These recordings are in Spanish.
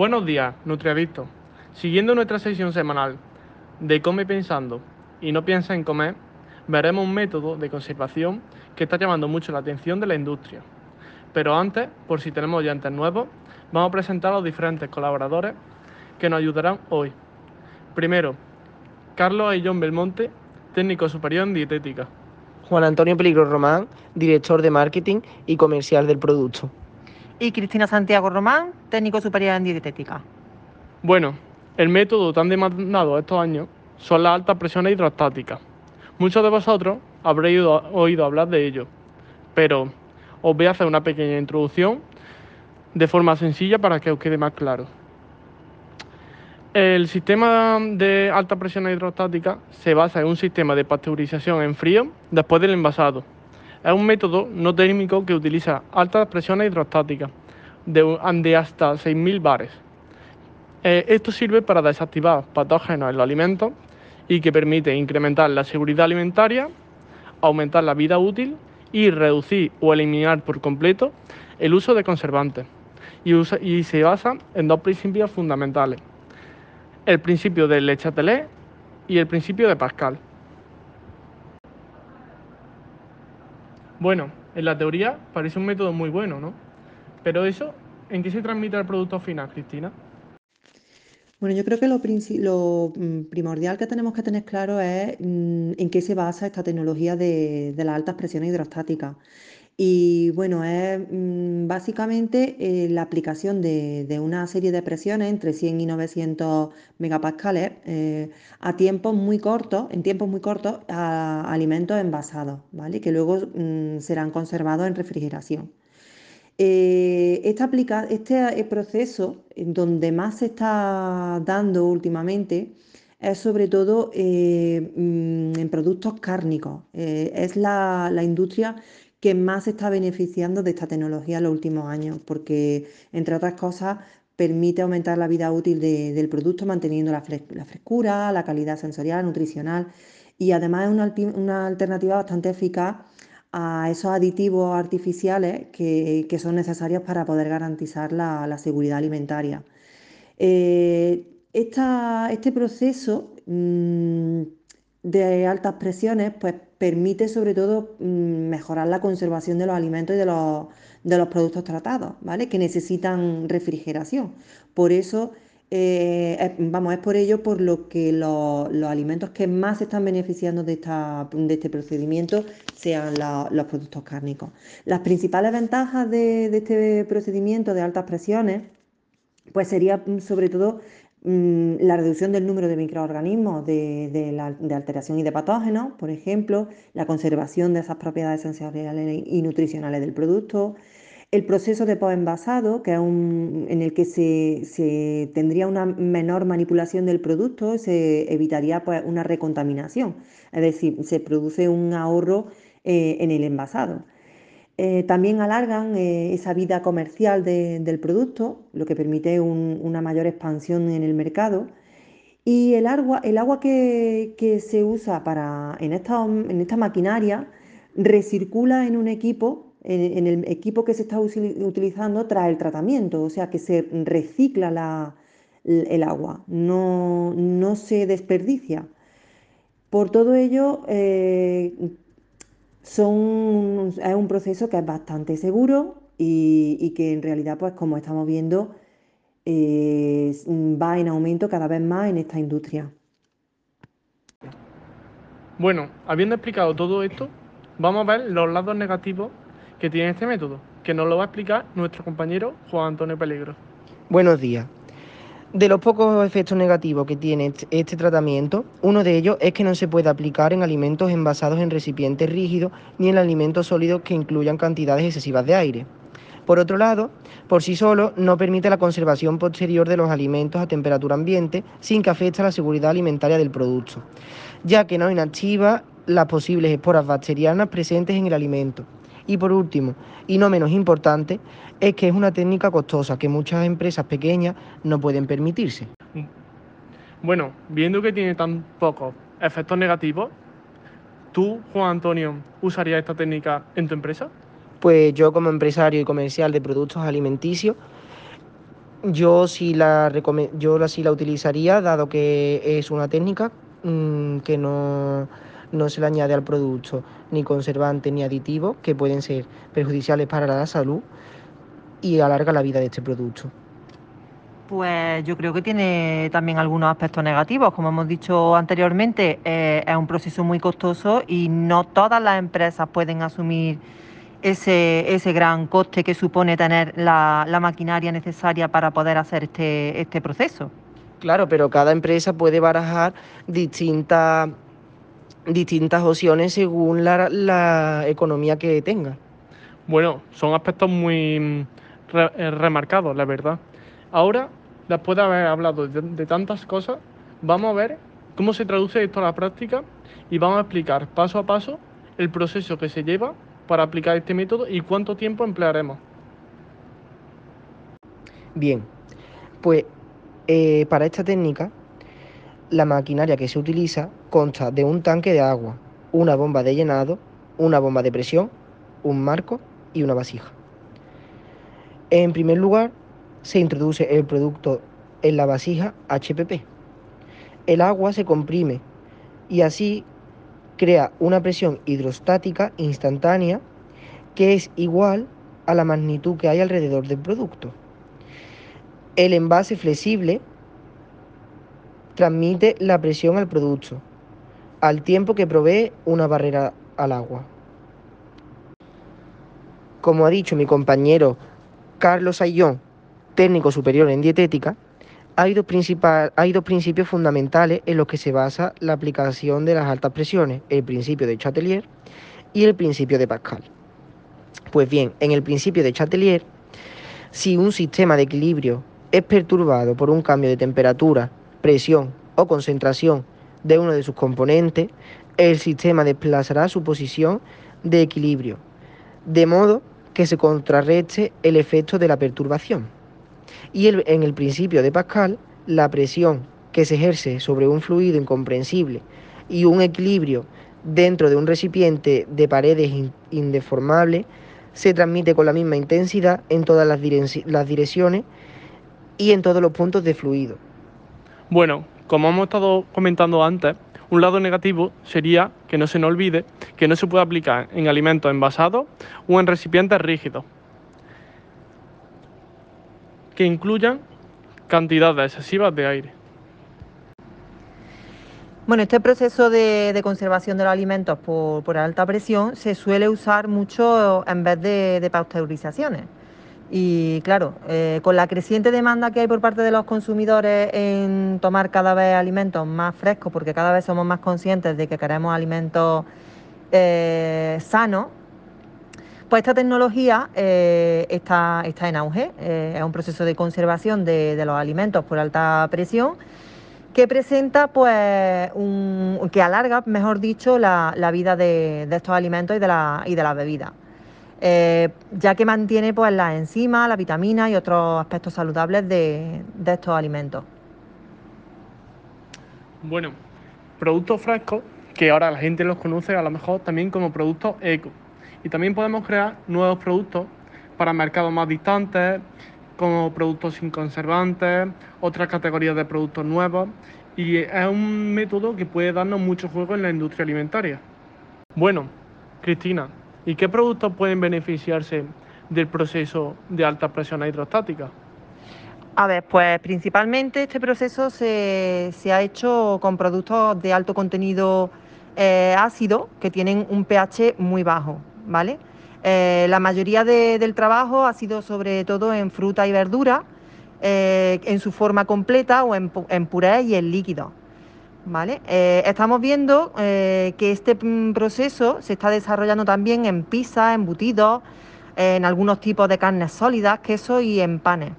Buenos días, Nutriadictos. Siguiendo nuestra sesión semanal de Come Pensando y no piensa en comer, veremos un método de conservación que está llamando mucho la atención de la industria. Pero antes, por si tenemos oyentes nuevos, vamos a presentar a los diferentes colaboradores que nos ayudarán hoy. Primero, Carlos Aillón Belmonte, técnico superior en dietética. Juan Antonio Peligro Román, director de marketing y comercial del producto. Y Cristina Santiago Román, técnico superior en dietética. Bueno, el método tan demandado estos años son las altas presiones hidrostáticas. Muchos de vosotros habréis oído hablar de ello, pero os voy a hacer una pequeña introducción de forma sencilla para que os quede más claro. El sistema de alta presión hidrostática se basa en un sistema de pasteurización en frío después del envasado. Es un método no térmico que utiliza altas presiones hidrostáticas de, hasta 6.000 bares. Eh, esto sirve para desactivar patógenos en los alimentos y que permite incrementar la seguridad alimentaria, aumentar la vida útil y reducir o eliminar por completo el uso de conservantes. y se basa en dos principios fundamentales el principio de Le Chatelet y el principio de Pascal. Bueno, en la teoría parece un método muy bueno, ¿no? Pero eso, ¿en qué se transmite al producto final, Cristina? Bueno, yo creo que lo, mm, primordial que tenemos que tener claro es mm, en qué se basa esta tecnología de las altas presiones hidrostáticas. Y bueno, es mm, básicamente eh, la aplicación de, una serie de presiones entre 100 y 900 megapascales eh, a tiempos muy cortos, en tiempos muy cortos, a alimentos envasados, ¿vale? Que luego mm, serán conservados en refrigeración. Eh, este proceso, donde más se está dando últimamente, es sobre todo mm, en productos cárnicos. es la, la industria que más se está beneficiando de esta tecnología en los últimos años, porque, entre otras cosas, permite aumentar la vida útil del producto manteniendo la, frescura, la calidad sensorial, nutricional y además es una, alternativa bastante eficaz a esos aditivos artificiales que, son necesarios para poder garantizar la, seguridad alimentaria. Eh, este proceso mm, de altas presiones pues, permite sobre todo mm, mejorar la conservación de los alimentos y de los, productos tratados, ¿vale? Que necesitan refrigeración. Por eso, eh, vamos, es por ello por lo que los, alimentos que más se están beneficiando de, de este procedimiento sean los productos cárnicos. Las principales ventajas de, de este procedimiento de altas presiones, pues sería mm, sobre todo la reducción del número de microorganismos de, alteración y de patógenos, por ejemplo, la conservación de esas propiedades sensoriales y nutricionales del producto, el proceso de post-envasado, que es un, en el que se, tendría una menor manipulación del producto, se evitaría pues, una recontaminación, es decir, se produce un ahorro eh, en el envasado. Eh, también alargan eh, esa vida comercial del producto, lo que permite una mayor expansión en el mercado. Y el agua, el agua que, se usa para, en, esta, en esta maquinaria recircula en un equipo, en, el equipo que se está utilizando tras el tratamiento, o sea que se recicla el agua, no, se desperdicia. Por todo ello, eh, son, es un proceso que es bastante seguro y, que en realidad, pues como estamos viendo, eh, va en aumento cada vez más en esta industria. Bueno, habiendo explicado todo esto, vamos a ver los lados negativos que tiene este método, que nos lo va a explicar nuestro compañero Juan Antonio Peligro. Buenos días. De los pocos efectos negativos que tiene este tratamiento, uno de ellos es que no se puede aplicar en alimentos envasados en recipientes rígidos ni en alimentos sólidos que incluyan cantidades excesivas de aire. Por otro lado, por sí solo no permite la conservación posterior de los alimentos a temperatura ambiente sin que afecte a la seguridad alimentaria del producto, ya que no inactiva las posibles esporas bacterianas presentes en el alimento. Y por último, y no menos importante, es que es una técnica costosa que muchas empresas pequeñas no pueden permitirse. Bueno, viendo que tiene tan pocos efectos negativos, ¿tú, Juan Antonio, usarías esta técnica en tu empresa? Pues yo como empresario y comercial de productos alimenticios, Yo sí la, yo sí la utilizaría, dado que es una técnica mmm, que no, no se le añade al producto ni conservantes ni aditivos que pueden ser perjudiciales para la salud y alarga la vida de este producto. Pues yo creo que tiene también algunos aspectos negativos. Como hemos dicho anteriormente, eh, es un proceso muy costoso y no todas las empresas pueden asumir ese, ese gran coste que supone tener la, la maquinaria necesaria para poder hacer este, este proceso. Claro, pero cada empresa puede barajar distintas, distintas opciones según la, la economía que tenga. Bueno, son aspectos muy mm, re- eh, remarcados, la verdad. Ahora, después de haber hablado de, de tantas cosas, vamos a ver cómo se traduce esto a la práctica y vamos a explicar paso a paso el proceso que se lleva para aplicar este método y cuánto tiempo emplearemos. Bien, pues eh, para esta técnica, la maquinaria que se utiliza consta de un tanque de agua, una bomba de llenado, una bomba de presión, un marco y una vasija. En primer lugar, se introduce el producto en la vasija HPP. El agua se comprime y así crea una presión hidrostática instantánea que es igual a la magnitud que hay alrededor del producto. El envase flexible transmite la presión al producto, al tiempo que provee una barrera al agua. Como ha dicho mi compañero Carlos Ayllón, técnico superior en dietética, hay dos, hay dos principios fundamentales en los que se basa la aplicación de las altas presiones, el principio de Chatelier y el principio de Pascal. Pues bien, en el principio de Chatelier, si un sistema de equilibrio es perturbado por un cambio de temperatura, presión o concentración de uno de sus componentes, el sistema desplazará su posición de equilibrio, de modo que se contrarreste el efecto de la perturbación. Y el- en el principio de Pascal, la presión que se ejerce sobre un fluido incomprensible y un equilibrio dentro de un recipiente de paredes in- indeformables se transmite con la misma intensidad en todas las, las direcciones y en todos los puntos de fluido. Bueno, como hemos estado comentando antes, un lado negativo sería que no se nos olvide que no se puede aplicar en alimentos envasados o en recipientes rígidos que incluyan cantidades excesivas de aire. Bueno, este proceso de, conservación de los alimentos por, por alta presión se suele usar mucho en vez de pasteurizaciones. Y claro, eh, con la creciente demanda que hay por parte de los consumidores en tomar cada vez alimentos más frescos, porque cada vez somos más conscientes de que queremos alimentos eh, sanos, pues esta tecnología eh, está, está en auge. Es un proceso de conservación de, los alimentos por alta presión que presenta, pues, un, que alarga, mejor dicho, la, la vida de, de estos alimentos y de, la, y de las bebidas. Eh, ya que mantiene pues, las enzimas, las vitaminas y otros aspectos saludables de, de estos alimentos. Bueno, productos frescos, que ahora la gente los conoce a lo mejor también como productos eco. Y también podemos crear nuevos productos para mercados más distantes, como productos sin conservantes, otras categorías de productos nuevos. Y es un método que puede darnos mucho juego en la industria alimentaria. Bueno, Cristina, ¿y qué productos pueden beneficiarse del proceso de alta presión hidrostática? A ver, pues principalmente este proceso se, se ha hecho con productos de alto contenido eh, ácido que tienen un pH muy bajo, ¿vale? Eh, la mayoría de- del trabajo ha sido sobre todo en fruta y verdura, eh, en su forma completa o en, en puré y en líquido. ¿Vale? Eh, estamos viendo eh, que este mm, proceso se está desarrollando también en pizza, embutidos, en algunos tipos de carnes sólidas, quesos y en panes.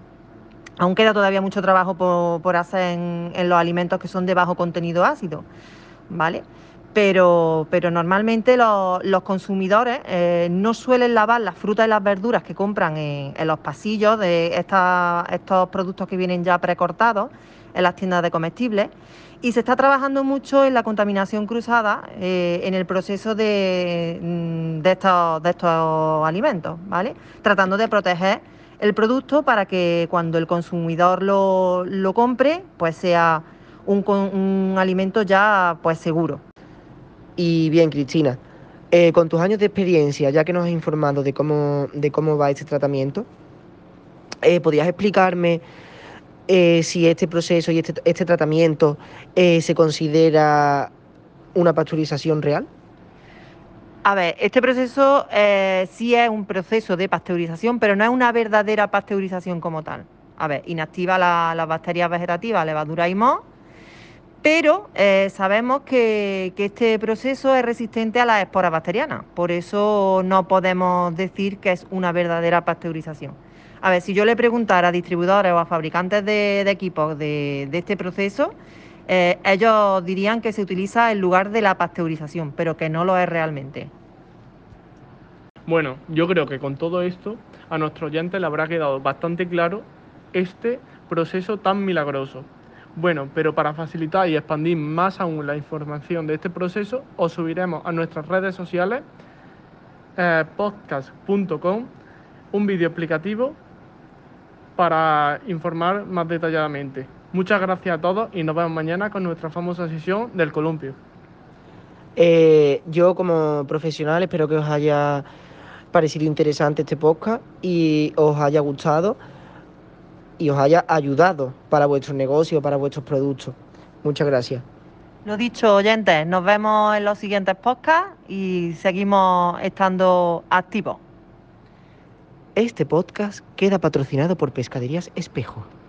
Aún queda todavía mucho trabajo por, hacer en, los alimentos que son de bajo contenido ácido, ¿vale? Pero, pero normalmente los, consumidores eh, no suelen lavar las frutas y las verduras que compran en, los pasillos de estos productos que vienen ya precortados en las tiendas de comestibles y se está trabajando mucho en la contaminación cruzada eh, en el proceso de, mm, de estos, de estos alimentos, ¿vale? Tratando de proteger el producto para que cuando el consumidor lo, lo compre, pues sea un, un, alimento ya pues seguro. Y bien, Cristina, eh, con tus años de experiencia, ya que nos has informado de cómo, de cómo va este tratamiento, eh, ¿podrías explicarme eh, si este proceso y este, este tratamiento se considera una pasteurización real? A ver, este proceso eh, sí es un proceso de pasteurización, pero no es una verdadera pasteurización como tal. A ver, inactiva las bacterias vegetativas, levadura y moho, pero eh, sabemos que, este proceso es resistente a las esporas bacterianas, por eso no podemos decir que es una verdadera pasteurización. A ver, si yo le preguntara a distribuidores o a fabricantes de, equipos de, este proceso, eh, ellos dirían que se utiliza en lugar de la pasteurización, pero que no lo es realmente. Bueno, yo creo que con todo esto a nuestro oyente le habrá quedado bastante claro este proceso tan milagroso. Bueno, pero para facilitar y expandir más aún la información de este proceso, os subiremos a nuestras redes sociales eh, podcast.com un vídeo explicativo para informar más detalladamente. Muchas gracias a todos y nos vemos mañana con nuestra famosa sesión del columpio. Eh, yo como profesional espero que os haya parecido interesante este podcast y os haya gustado y os haya ayudado para vuestro negocio, para vuestros productos. Muchas gracias. Lo dicho, oyentes, nos vemos en los siguientes podcasts y seguimos estando activos. Este podcast queda patrocinado por Pescaderías Espejo.